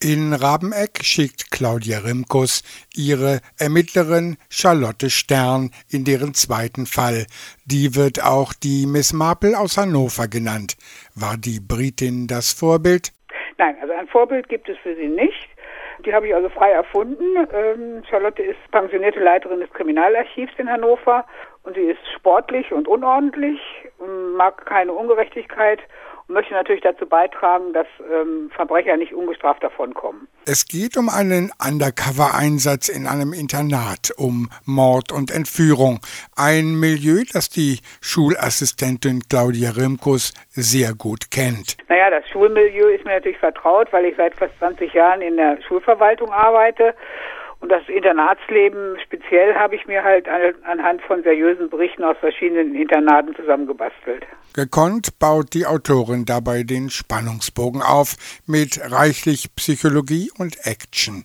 In Rabeneck schickt Claudia Rimkus ihre Ermittlerin Charlotte Stern in deren zweiten Fall. Die wird auch die Miss Marple aus Hannover genannt. War die Britin das Vorbild? Nein, also ein Vorbild gibt es für sie nicht. Die habe ich also frei erfunden. Ähm, Charlotte ist pensionierte Leiterin des Kriminalarchivs in Hannover und sie ist sportlich und unordentlich, mag keine Ungerechtigkeit und möchte natürlich dazu beitragen, dass ähm, Verbrecher nicht ungestraft davonkommen. Es geht um einen Undercover-Einsatz in einem Internat, um Mord und Entführung. Ein Milieu, das die Schulassistentin Claudia Rimkus sehr gut kennt. Naja, das Schulmilieu ist mir natürlich vertraut, weil ich seit fast 20 Jahren in der Schulverwaltung arbeite und das Internatsleben speziell habe ich mir halt anhand von seriösen Berichten aus verschiedenen Internaten zusammengebastelt. Gekonnt baut die Autorin dabei den Spannungsbogen auf mit reichlich Psychologie und Action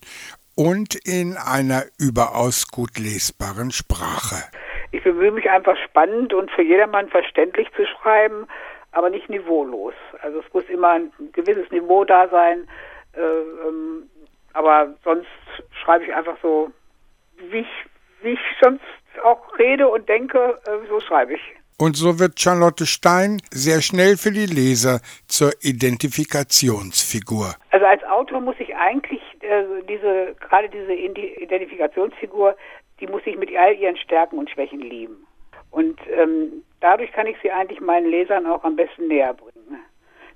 und in einer überaus gut lesbaren Sprache. Ich bemühe mich einfach spannend und für jedermann verständlich zu schreiben, aber nicht niveaulos. Also es muss immer ein gewisses Niveau da sein, äh, ähm, aber sonst schreibe ich einfach so, wie ich, wie ich sonst auch rede und denke, äh, so schreibe ich. Und so wird Charlotte Stein sehr schnell für die Leser zur Identifikationsfigur. Also als Autor muss ich eigentlich äh, diese, gerade diese Identifikationsfigur, die muss ich mit all ihren Stärken und Schwächen lieben. Und ähm, dadurch kann ich sie eigentlich meinen Lesern auch am besten näher bringen.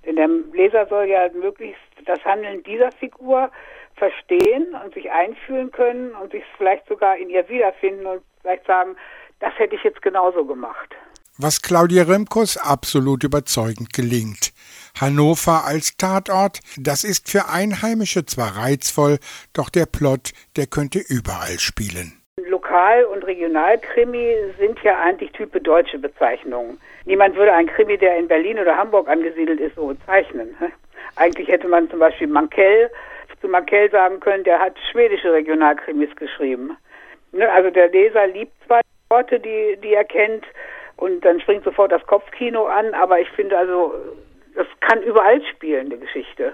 Denn der Leser soll ja möglichst das Handeln dieser Figur verstehen und sich einfühlen können und sich vielleicht sogar in ihr wiederfinden und vielleicht sagen, das hätte ich jetzt genauso gemacht. Was Claudia Remkus absolut überzeugend gelingt. Hannover als Tatort, das ist für Einheimische zwar reizvoll, doch der Plot, der könnte überall spielen. Lokal- und Regionalkrimi sind ja eigentlich type deutsche Bezeichnungen. Niemand würde einen Krimi, der in Berlin oder Hamburg angesiedelt ist, so bezeichnen. Eigentlich hätte man zum Beispiel Mankell zu Markel sagen können, der hat schwedische Regionalkrimis geschrieben. Ne, also der Leser liebt zwei Worte, die, die er kennt und dann springt sofort das Kopfkino an, aber ich finde also, das kann überall spielen, die Geschichte.